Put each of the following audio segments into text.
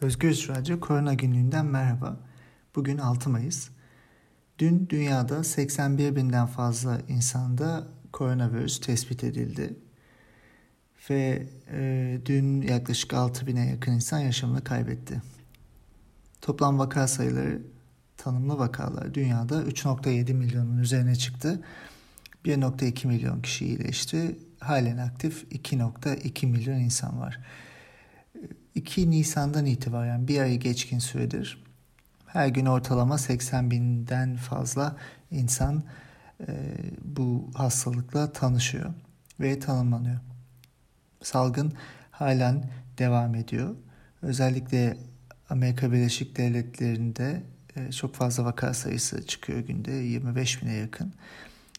Özgür Radyo Korona Günlüğü'nden merhaba. Bugün 6 Mayıs. Dün dünyada 81 binden fazla insanda koronavirüs tespit edildi. Ve e, dün yaklaşık 6 bine yakın insan yaşamını kaybetti. Toplam vaka sayıları tanımlı vakalar dünyada 3.7 milyonun üzerine çıktı. 1.2 milyon kişi iyileşti. Halen aktif 2.2 milyon insan var. 2 Nisan'dan itibaren bir ayı geçkin süredir her gün ortalama 80 binden fazla insan e, bu hastalıkla tanışıyor ve tanımlanıyor. Salgın halen devam ediyor. Özellikle Amerika Birleşik Devletleri'nde e, çok fazla vaka sayısı çıkıyor günde 25 bine yakın.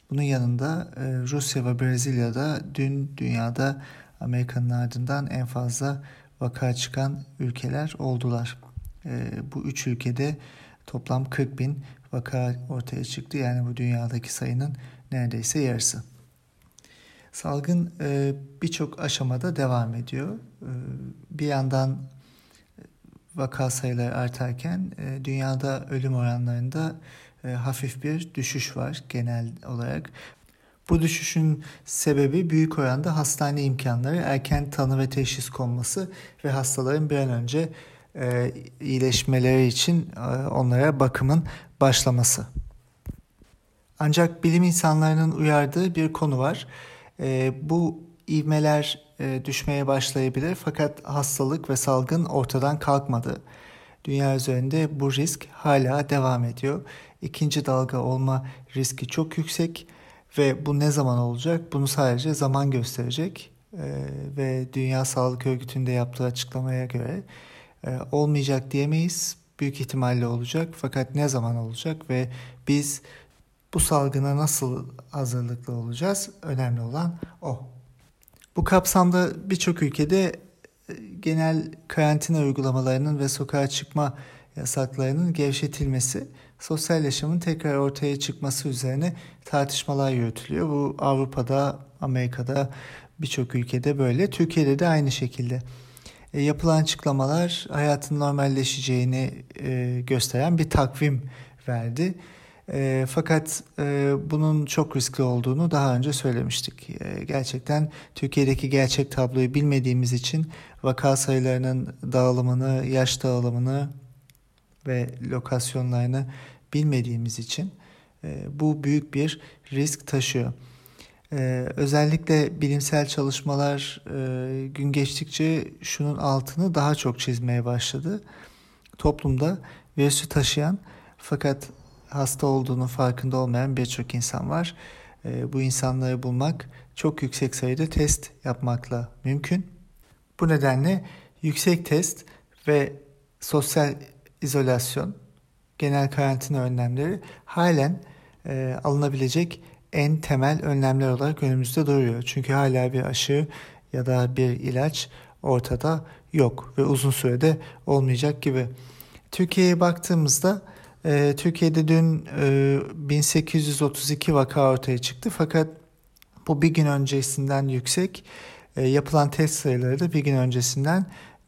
Bunun yanında e, Rusya ve Brezilya'da dün dünyada Amerika'nın ardından en fazla vaka çıkan ülkeler oldular. E, bu üç ülkede toplam 40 bin vaka ortaya çıktı. Yani bu dünyadaki sayının neredeyse yarısı. Salgın e, birçok aşamada devam ediyor. E, bir yandan vaka sayıları artarken e, dünyada ölüm oranlarında e, hafif bir düşüş var genel olarak. Bu düşüşün sebebi büyük oranda hastane imkanları, erken tanı ve teşhis konması ve hastaların bir an önce e, iyileşmeleri için e, onlara bakımın başlaması. Ancak bilim insanlarının uyardığı bir konu var. E, bu ivmeler e, düşmeye başlayabilir fakat hastalık ve salgın ortadan kalkmadı. Dünya üzerinde bu risk hala devam ediyor. İkinci dalga olma riski çok yüksek ve bu ne zaman olacak? Bunu sadece zaman gösterecek. E, ve Dünya Sağlık Örgütü'nde yaptığı açıklamaya göre e, olmayacak diyemeyiz. Büyük ihtimalle olacak fakat ne zaman olacak ve biz bu salgına nasıl hazırlıklı olacağız? Önemli olan o. Bu kapsamda birçok ülkede e, genel karantina uygulamalarının ve sokağa çıkma yasaklarının gevşetilmesi, sosyal yaşamın tekrar ortaya çıkması üzerine tartışmalar yürütülüyor. Bu Avrupa'da, Amerika'da birçok ülkede böyle. Türkiye'de de aynı şekilde. E, yapılan açıklamalar hayatın normalleşeceğini e, gösteren bir takvim verdi. E, fakat e, bunun çok riskli olduğunu daha önce söylemiştik. E, gerçekten Türkiye'deki gerçek tabloyu bilmediğimiz için vaka sayılarının dağılımını, yaş dağılımını ve lokasyonlarını bilmediğimiz için e, bu büyük bir risk taşıyor. Ee, özellikle bilimsel çalışmalar e, gün geçtikçe şunun altını daha çok çizmeye başladı. Toplumda virüsü taşıyan fakat hasta olduğunu farkında olmayan birçok insan var. E, bu insanları bulmak çok yüksek sayıda test yapmakla mümkün. Bu nedenle yüksek test ve sosyal izolasyon, genel karantina önlemleri halen e, alınabilecek en temel önlemler olarak önümüzde duruyor. Çünkü hala bir aşı ya da bir ilaç ortada yok ve uzun sürede olmayacak gibi. Türkiye'ye baktığımızda e, Türkiye'de dün e, 1832 vaka ortaya çıktı fakat bu bir gün öncesinden yüksek. E, yapılan test sayıları da bir gün öncesinden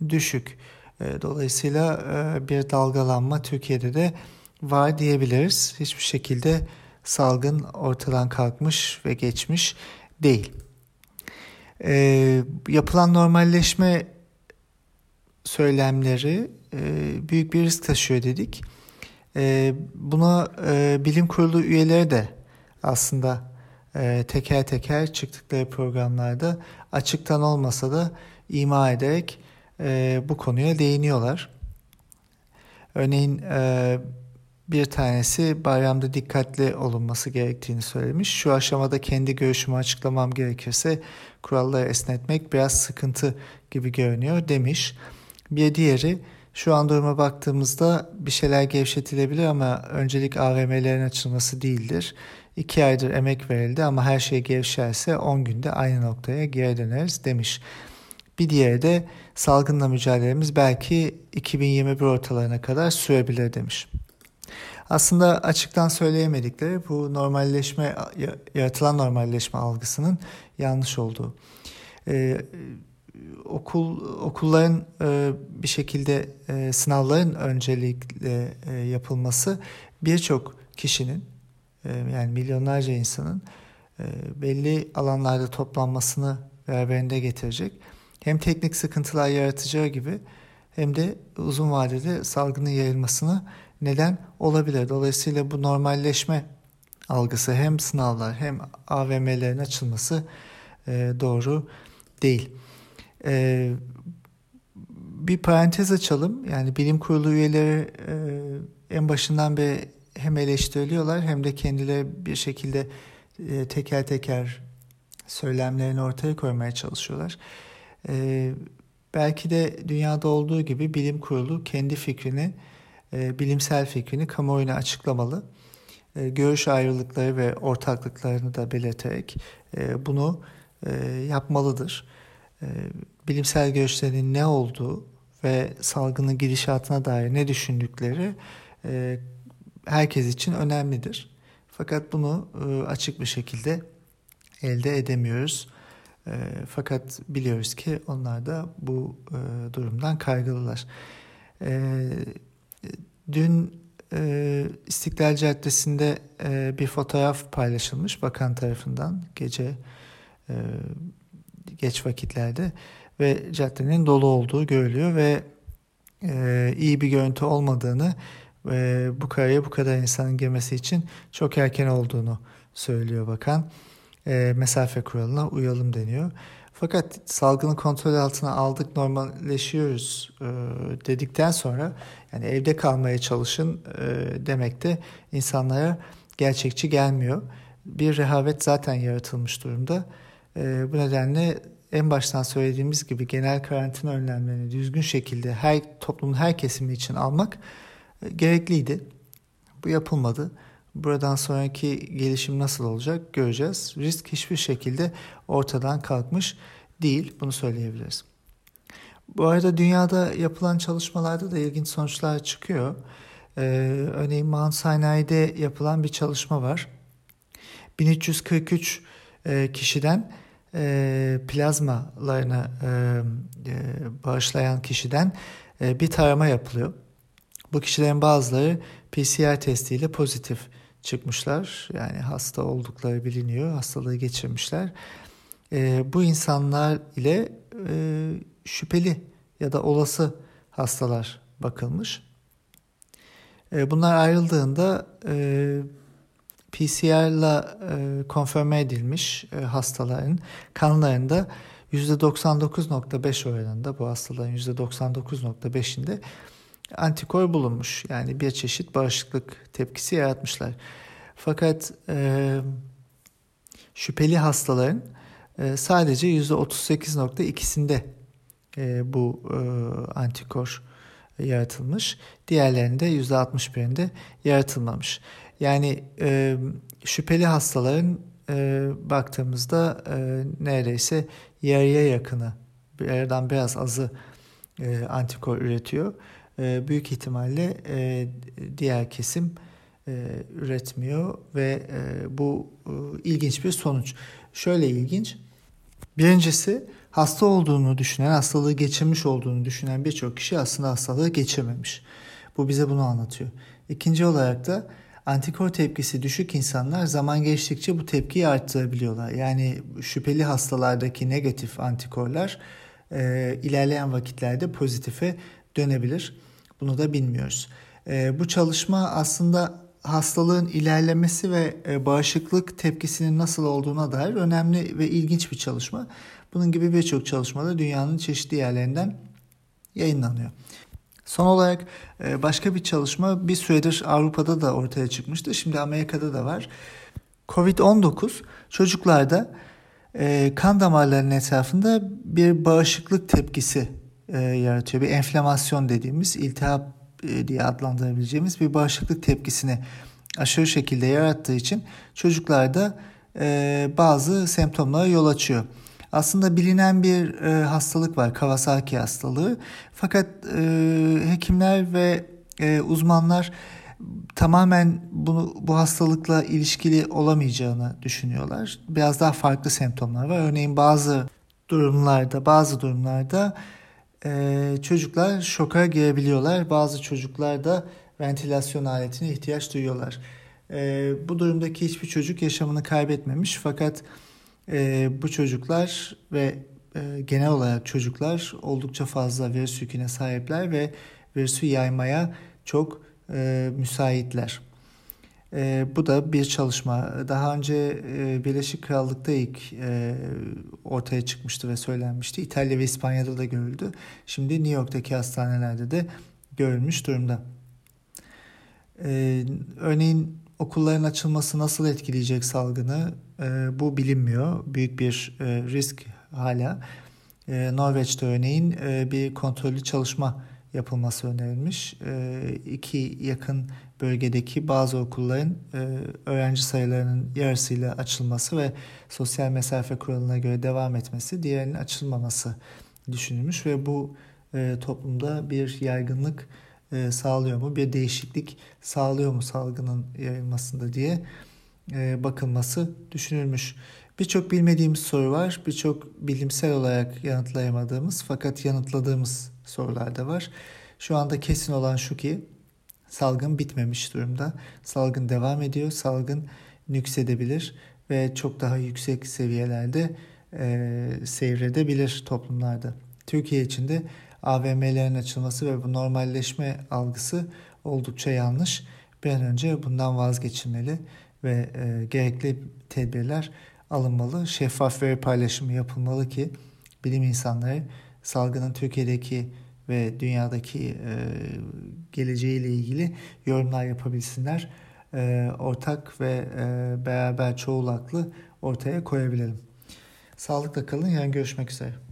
düşük. E, dolayısıyla e, bir dalgalanma Türkiye'de de var diyebiliriz. Hiçbir şekilde salgın ortadan kalkmış ve geçmiş değil. E, yapılan normalleşme söylemleri e, büyük bir risk taşıyor dedik. E, buna e, bilim kurulu üyeleri de aslında teker teker çıktıkları programlarda açıktan olmasa da ima ederek e, bu konuya değiniyorlar. Örneğin e, bir tanesi bayramda dikkatli olunması gerektiğini söylemiş. Şu aşamada kendi görüşümü açıklamam gerekirse kuralları esnetmek biraz sıkıntı gibi görünüyor demiş. Bir diğeri şu an duruma baktığımızda bir şeyler gevşetilebilir ama öncelik AVM'lerin açılması değildir. İki aydır emek verildi ama her şey gevşerse 10 günde aynı noktaya geri döneriz demiş. Bir diğeri de salgınla mücadelemiz belki 2021 ortalarına kadar sürebilir demiş. Aslında açıktan söyleyemedikleri bu normalleşme, yaratılan normalleşme algısının yanlış olduğu. Ee, okul okulların e, bir şekilde e, sınavların öncelikle e, yapılması birçok kişinin e, yani milyonlarca insanın e, belli alanlarda toplanmasını beraberinde getirecek. Hem teknik sıkıntılar yaratacağı gibi hem de uzun vadede salgının yayılmasını neden olabilir. Dolayısıyla bu normalleşme algısı hem sınavlar hem AVM'lerin açılması e, doğru değil. E, bir parantez açalım. Yani bilim kurulu üyeleri e, en başından beri hem eleştiriliyorlar hem de kendileri bir şekilde e, teker teker söylemlerini ortaya koymaya çalışıyorlar. E, belki de dünyada olduğu gibi bilim kurulu kendi fikrini, e, bilimsel fikrini kamuoyuna açıklamalı. E, görüş ayrılıkları ve ortaklıklarını da belirterek e, bunu e, yapmalıdır. E, bilimsel görüşlerin ne olduğu ve salgının gidişatına dair ne düşündükleri e, herkes için önemlidir. Fakat bunu e, açık bir şekilde elde edemiyoruz. E, fakat biliyoruz ki onlar da bu e, durumdan kaygılılar. Dün İstiklal Caddesi'nde bir fotoğraf paylaşılmış bakan tarafından gece geç vakitlerde ve caddenin dolu olduğu görülüyor ve iyi bir görüntü olmadığını e, bu karaya bu kadar insanın girmesi için çok erken olduğunu söylüyor bakan. E, mesafe kuralına uyalım deniyor. Fakat salgını kontrol altına aldık, normalleşiyoruz e, dedikten sonra yani evde kalmaya çalışın e, demek de insanlara gerçekçi gelmiyor. Bir rehavet zaten yaratılmış durumda. E, bu nedenle en baştan söylediğimiz gibi genel karantina önlemlerini düzgün şekilde her toplumun her kesimi için almak gerekliydi. Bu yapılmadı. Buradan sonraki gelişim nasıl olacak göreceğiz. Risk hiçbir şekilde ortadan kalkmış değil. Bunu söyleyebiliriz. Bu arada dünyada yapılan çalışmalarda da ilginç sonuçlar çıkıyor. Ee, örneğin Mount Sinai'de yapılan bir çalışma var. 1343 e, kişiden e, plazmalarını e, e, bağışlayan kişiden e, bir tarama yapılıyor. Bu kişilerin bazıları PCR testiyle pozitif çıkmışlar. Yani hasta oldukları biliniyor. Hastalığı geçirmişler. E, bu insanlar ile e, şüpheli ya da olası hastalar bakılmış. E, bunlar ayrıldığında e, PCR'la e, konfirme edilmiş e, hastaların kanlarında %99.5 oranında bu hastaların %99.5'inde antikor bulunmuş. Yani bir çeşit bağışıklık tepkisi yaratmışlar. Fakat e, şüpheli hastaların e, sadece %38.2'sinde e, bu e, antikor yaratılmış. Diğerlerinde %61'inde yaratılmamış. Yani e, şüpheli hastaların e, baktığımızda e, neredeyse yarıya yakını, yerden biraz azı e, antikor üretiyor. E, büyük ihtimalle e, diğer kesim e, üretmiyor ve bu ilginç bir sonuç. Şöyle ilginç. Birincisi hasta olduğunu düşünen, hastalığı geçirmiş olduğunu düşünen birçok kişi aslında hastalığı geçirmemiş. Bu bize bunu anlatıyor. İkinci olarak da antikor tepkisi düşük insanlar zaman geçtikçe bu tepkiyi arttırabiliyorlar. Yani şüpheli hastalardaki negatif antikorlar e, ilerleyen vakitlerde pozitife dönebilir. Bunu da bilmiyoruz. E, bu çalışma aslında hastalığın ilerlemesi ve e, bağışıklık tepkisinin nasıl olduğuna dair önemli ve ilginç bir çalışma. Bunun gibi birçok çalışmada dünyanın çeşitli yerlerinden yayınlanıyor. Son olarak e, başka bir çalışma bir süredir Avrupa'da da ortaya çıkmıştı. Şimdi Amerika'da da var. Covid-19 çocuklarda e, kan damarlarının etrafında bir bağışıklık tepkisi e, yaratıyor. Bir enflamasyon dediğimiz iltihap e, diye adlandırabileceğimiz bir bağışıklık tepkisini aşırı şekilde yarattığı için çocuklarda e, bazı semptomlara yol açıyor. Aslında bilinen bir e, hastalık var Kawasaki hastalığı. Fakat e, hekimler ve e, uzmanlar tamamen bunu bu hastalıkla ilişkili olamayacağını düşünüyorlar. Biraz daha farklı semptomlar var. Örneğin bazı durumlarda, bazı durumlarda e, çocuklar şoka girebiliyorlar. Bazı çocuklar da ventilasyon aletine ihtiyaç duyuyorlar. E, bu durumdaki hiçbir çocuk yaşamını kaybetmemiş fakat e, bu çocuklar ve e, genel olarak çocuklar oldukça fazla virüs yüküne sahipler ve virüsü yaymaya çok e, müsaitler. E, bu da bir çalışma. Daha önce e, Birleşik Krallık'ta ilk e, ortaya çıkmıştı ve söylenmişti. İtalya ve İspanya'da da görüldü. Şimdi New York'taki hastanelerde de görülmüş durumda. E, örneğin okulların açılması nasıl etkileyecek salgını e, bu bilinmiyor. Büyük bir e, risk hala. E, Norveç'te örneğin e, bir kontrollü çalışma yapılması önerilmiş. E, iki yakın bölgedeki bazı okulların e, öğrenci sayılarının yarısıyla açılması ve sosyal mesafe kuralına göre devam etmesi, diğerinin açılmaması düşünülmüş ve bu e, toplumda bir yaygınlık e, sağlıyor mu, bir değişiklik sağlıyor mu salgının yayılmasında diye bakılması düşünülmüş. Birçok bilmediğimiz soru var, birçok bilimsel olarak yanıtlayamadığımız fakat yanıtladığımız sorular da var. Şu anda kesin olan şu ki salgın bitmemiş durumda. Salgın devam ediyor, salgın nüksedebilir ve çok daha yüksek seviyelerde e, seyredebilir toplumlarda. Türkiye için de AVM'lerin açılması ve bu normalleşme algısı oldukça yanlış. Bir an önce bundan vazgeçilmeli ve e, gerekli tedbirler alınmalı. Şeffaf veri paylaşımı yapılmalı ki bilim insanları salgının Türkiye'deki ve dünyadaki e, geleceğiyle ilgili yorumlar yapabilsinler. E, ortak ve e, beraber çoğul aklı ortaya koyabilelim. Sağlıkla kalın. Yarın görüşmek üzere.